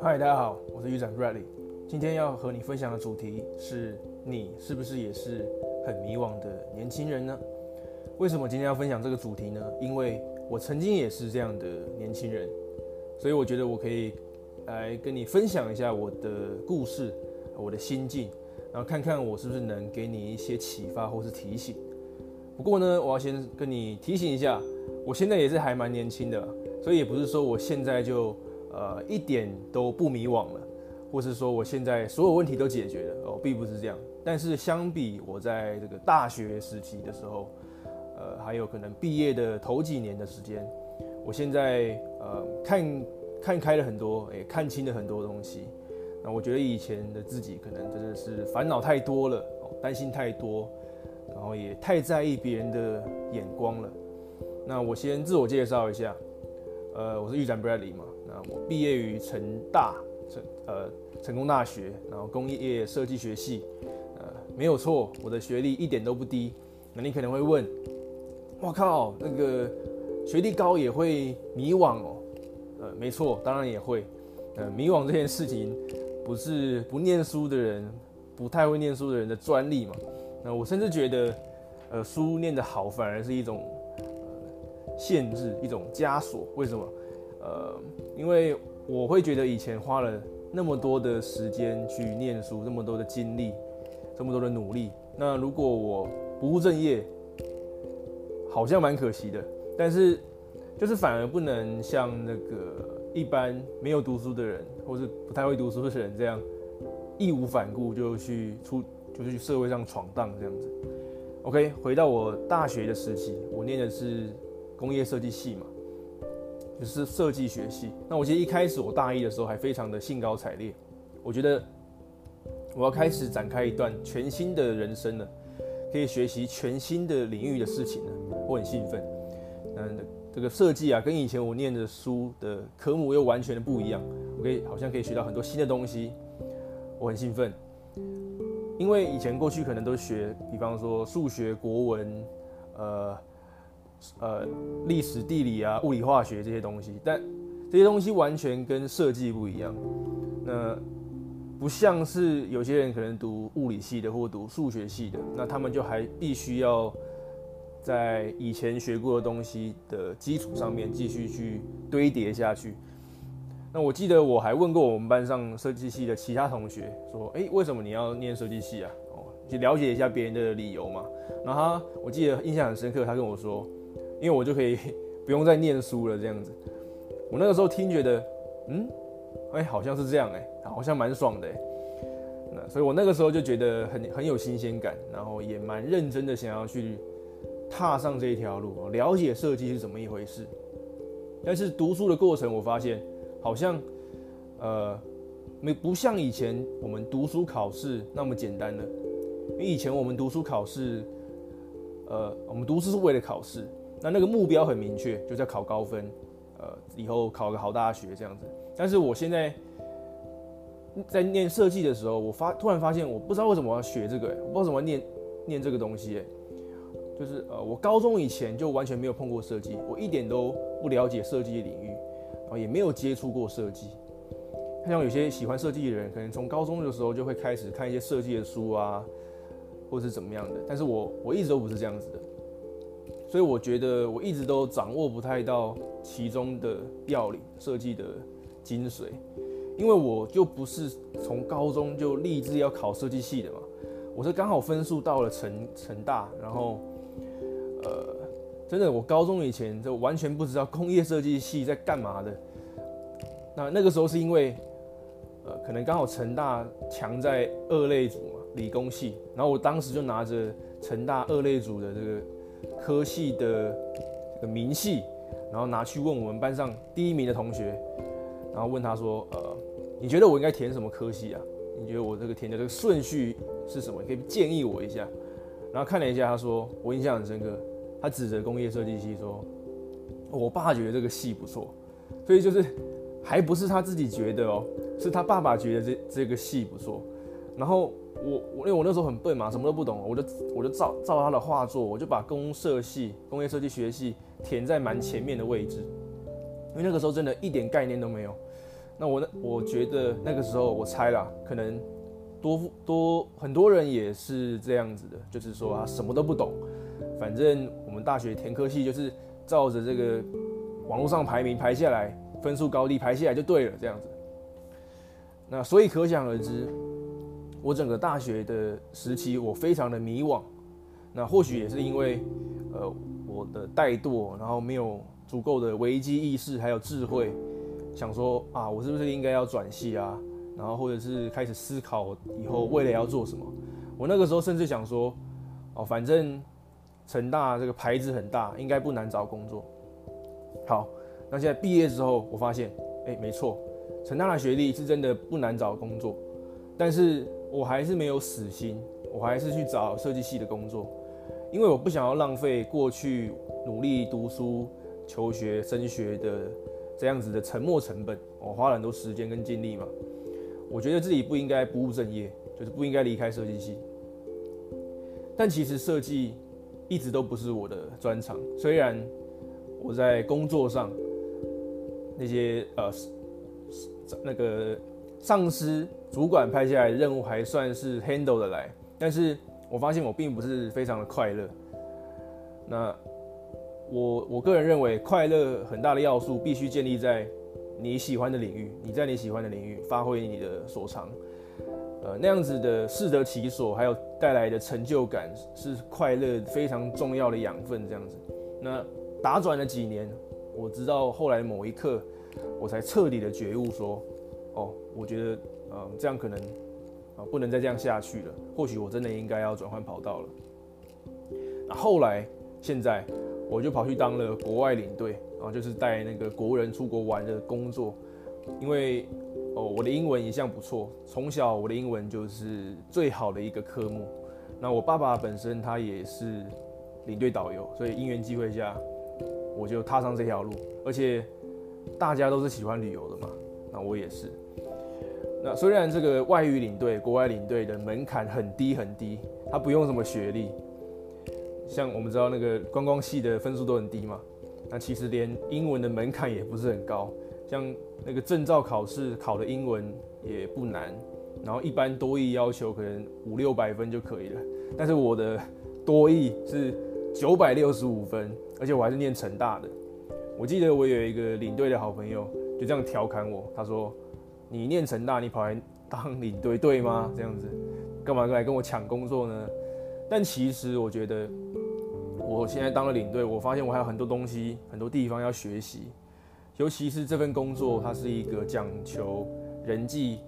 嗨，大家好，我是 U 长 Bradley。今天要和你分享的主题是：你是不是也是很迷惘的年轻人呢？为什么今天要分享这个主题呢？因为我曾经也是这样的年轻人，所以我觉得我可以来跟你分享一下我的故事，我的心境，然后看看我是不是能给你一些启发或是提醒。不过呢，我要先跟你提醒一下，我现在也是还蛮年轻的，所以也不是说我现在就。呃，一点都不迷惘了，或是说我现在所有问题都解决了哦，并不是这样。但是相比我在这个大学时期的时候，呃，还有可能毕业的头几年的时间，我现在呃看看开了很多，也看清了很多东西。那我觉得以前的自己可能真的是烦恼太多了，担心太多，然后也太在意别人的眼光了。那我先自我介绍一下，呃，我是玉展 Bradley 嘛。那我毕业于成大成呃成功大学，然后工业设计学系，呃没有错，我的学历一点都不低。那你可能会问，我靠，那个学历高也会迷惘哦？呃，没错，当然也会。呃，迷惘这件事情不是不念书的人，不太会念书的人的专利嘛？那我甚至觉得，呃，书念得好反而是一种呃限制，一种枷锁。为什么？呃，因为我会觉得以前花了那么多的时间去念书，那么多的精力，这么多的努力，那如果我不务正业，好像蛮可惜的。但是，就是反而不能像那个一般没有读书的人，或是不太会读书的人这样，义无反顾就去出，就是去社会上闯荡这样子。OK，回到我大学的时期，我念的是工业设计系嘛。就是设计学系。那我记得一开始我大一的时候还非常的兴高采烈，我觉得我要开始展开一段全新的人生了，可以学习全新的领域的事情了，我很兴奋。嗯，这个设计啊，跟以前我念的书的科目又完全的不一样，我可以好像可以学到很多新的东西，我很兴奋。因为以前过去可能都学，比方说数学、国文，呃。呃，历史、地理啊，物理、化学这些东西，但这些东西完全跟设计不一样。那不像是有些人可能读物理系的或读数学系的，那他们就还必须要在以前学过的东西的基础上面继续去堆叠下去。那我记得我还问过我们班上设计系的其他同学，说：“诶，为什么你要念设计系啊？哦，去了解一下别人的理由嘛。”然后他，我记得印象很深刻，他跟我说。因为我就可以不用再念书了，这样子。我那个时候听觉得，嗯，哎，好像是这样，哎，好像蛮爽的，哎。那所以我那个时候就觉得很很有新鲜感，然后也蛮认真的想要去踏上这一条路，了解设计是怎么一回事。但是读书的过程，我发现好像，呃，没不像以前我们读书考试那么简单了。因为以前我们读书考试，呃，我们读书是为了考试。那那个目标很明确，就是要考高分，呃，以后考个好大学这样子。但是我现在在念设计的时候，我发突然发现，我不知道为什么要学这个，我不知道怎么念念这个东西，就是呃，我高中以前就完全没有碰过设计，我一点都不了解设计领域，后也没有接触过设计。像有些喜欢设计的人，可能从高中的时候就会开始看一些设计的书啊，或者是怎么样的。但是我我一直都不是这样子的。所以我觉得我一直都掌握不太到其中的要领，设计的精髓，因为我就不是从高中就立志要考设计系的嘛，我是刚好分数到了成成大，然后，呃，真的我高中以前就完全不知道工业设计系在干嘛的，那那个时候是因为，呃，可能刚好成大强在二类组嘛，理工系，然后我当时就拿着成大二类组的这个。科系的这个明细，然后拿去问我们班上第一名的同学，然后问他说：“呃，你觉得我应该填什么科系啊？你觉得我这个填的这个顺序是什么？你可以建议我一下。”然后看了一下，他说：“我印象很深刻，他指着工业设计系说，我爸觉得这个系不错，所以就是还不是他自己觉得哦，是他爸爸觉得这这个系不错。然后我我因为我那时候很笨嘛，什么都不懂，我就我就照照他的画作，我就把工设系、工业设计学系填在蛮前面的位置，因为那个时候真的一点概念都没有。那我那我觉得那个时候我猜啦，可能多多很多人也是这样子的，就是说啊什么都不懂，反正我们大学填科系就是照着这个网络上排名排下来，分数高低排下来就对了，这样子。那所以可想而知。我整个大学的时期，我非常的迷惘。那或许也是因为，呃，我的怠惰，然后没有足够的危机意识，还有智慧，想说啊，我是不是应该要转系啊？然后或者是开始思考以后未来要做什么。我那个时候甚至想说，哦，反正成大这个牌子很大，应该不难找工作。好，那现在毕业之后，我发现，哎，没错，成大的学历是真的不难找工作，但是。我还是没有死心，我还是去找设计系的工作，因为我不想要浪费过去努力读书、求学、升学的这样子的沉没成本。我花了很多时间跟精力嘛，我觉得自己不应该不务正业，就是不应该离开设计系。但其实设计一直都不是我的专长，虽然我在工作上那些呃那个。上司、主管派下来任务还算是 handle 的来，但是我发现我并不是非常的快乐。那我我个人认为，快乐很大的要素必须建立在你喜欢的领域，你在你喜欢的领域发挥你的所长，呃，那样子的适得其所，还有带来的成就感，是快乐非常重要的养分。这样子，那打转了几年，我直到后来某一刻，我才彻底的觉悟说。哦，我觉得，呃，这样可能，啊，不能再这样下去了。或许我真的应该要转换跑道了。那后来，现在，我就跑去当了国外领队，啊，就是带那个国人出国玩的工作。因为，哦，我的英文一向不错，从小我的英文就是最好的一个科目。那我爸爸本身他也是领队导游，所以因缘际会下，我就踏上这条路。而且，大家都是喜欢旅游的嘛，那我也是。那虽然这个外语领队、国外领队的门槛很低很低，他不用什么学历，像我们知道那个观光系的分数都很低嘛。那其实连英文的门槛也不是很高，像那个证照考试考的英文也不难，然后一般多益要求可能五六百分就可以了。但是我的多益是九百六十五分，而且我还是念成大的。我记得我有一个领队的好朋友就这样调侃我，他说。你念成大，你跑来当领队对吗？这样子，干嘛来跟我抢工作呢？但其实我觉得，我现在当了领队，我发现我还有很多东西、很多地方要学习。尤其是这份工作，它是一个讲求人际、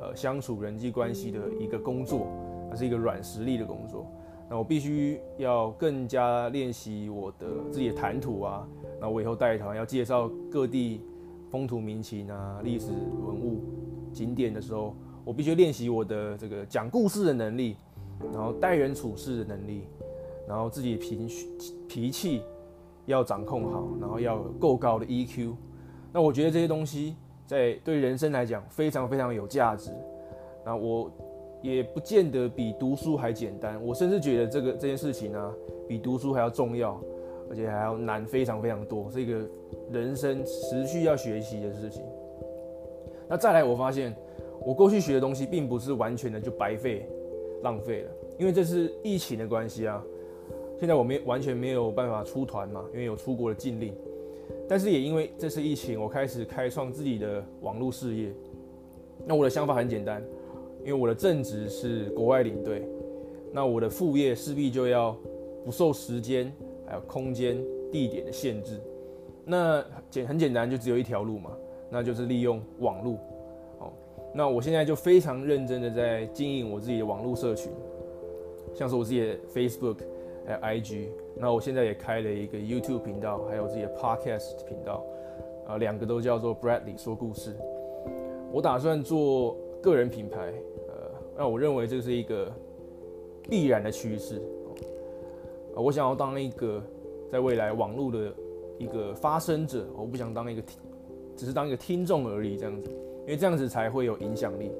呃相处、人际关系的一个工作，它是一个软实力的工作。那我必须要更加练习我的自己的谈吐啊。那我以后带团要介绍各地。风土民情啊，历史文物景点的时候，我必须练习我的这个讲故事的能力，然后待人处事的能力，然后自己脾脾气要掌控好，然后要够高的 EQ。那我觉得这些东西在对人生来讲非常非常有价值。那我也不见得比读书还简单，我甚至觉得这个这件事情呢、比读书还要重要。而且还要难非常非常多，是一个人生持续要学习的事情。那再来，我发现我过去学的东西并不是完全的就白费浪费了，因为这是疫情的关系啊。现在我没完全没有办法出团嘛，因为有出国的禁令。但是也因为这次疫情，我开始开创自己的网络事业。那我的想法很简单，因为我的正职是国外领队，那我的副业势必就要不受时间。还有空间、地点的限制，那简很简单，就只有一条路嘛，那就是利用网络。哦，那我现在就非常认真的在经营我自己的网络社群，像是我自己的 Facebook 还有 IG，那我现在也开了一个 YouTube 频道，还有自己的 Podcast 频道，啊，两个都叫做 Bradley 说故事。我打算做个人品牌，呃，那我认为这是一个必然的趋势。我想要当一个在未来网络的一个发声者，我不想当一个听，只是当一个听众而已，这样子，因为这样子才会有影响力。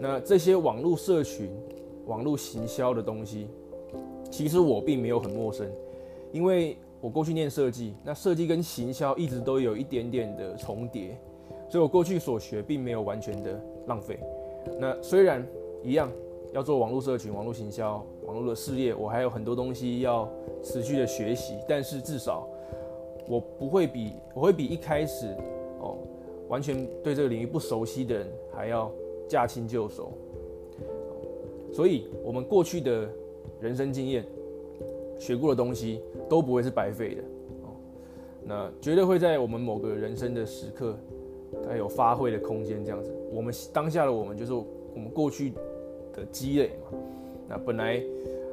那这些网络社群网络行销的东西，其实我并没有很陌生，因为我过去念设计，那设计跟行销一直都有一点点的重叠，所以我过去所学并没有完全的浪费。那虽然一样要做网络社群、网络行销、网络的事业，我还有很多东西要持续的学习，但是至少我不会比我会比一开始哦完全对这个领域不熟悉的人还要驾轻就熟。所以，我们过去的人生经验、学过的东西都不会是白费的哦。那绝对会在我们某个人生的时刻，它有发挥的空间。这样子，我们当下的我们就是我们过去的积累嘛。那本来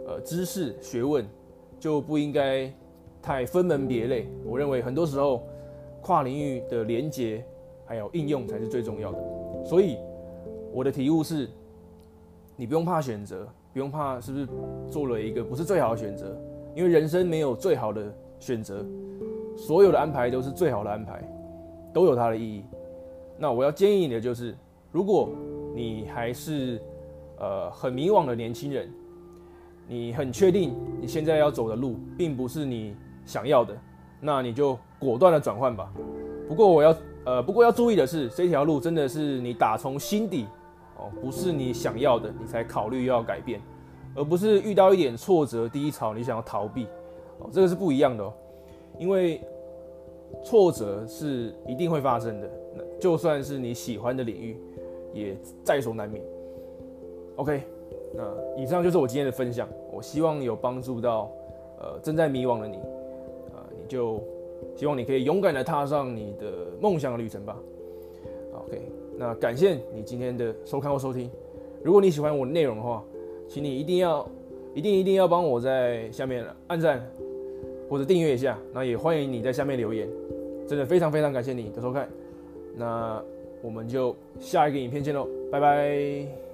呃知识学问就不应该太分门别类。我认为很多时候跨领域的连接还有应用才是最重要的。所以我的体悟是。你不用怕选择，不用怕是不是做了一个不是最好的选择，因为人生没有最好的选择，所有的安排都是最好的安排，都有它的意义。那我要建议你的就是，如果你还是呃很迷惘的年轻人，你很确定你现在要走的路并不是你想要的，那你就果断的转换吧。不过我要呃不过要注意的是，这条路真的是你打从心底。哦，不是你想要的，你才考虑要改变，而不是遇到一点挫折、低潮，你想要逃避。哦，这个是不一样的哦，因为挫折是一定会发生的。那就算是你喜欢的领域，也在所难免。OK，那以上就是我今天的分享，我希望有帮助到呃正在迷惘的你，啊，你就希望你可以勇敢的踏上你的梦想的旅程吧。OK。那感谢你今天的收看或收听。如果你喜欢我的内容的话，请你一定要、一定、一定要帮我在下面按赞或者订阅一下。那也欢迎你在下面留言，真的非常非常感谢你的收看。那我们就下一个影片见喽，拜拜。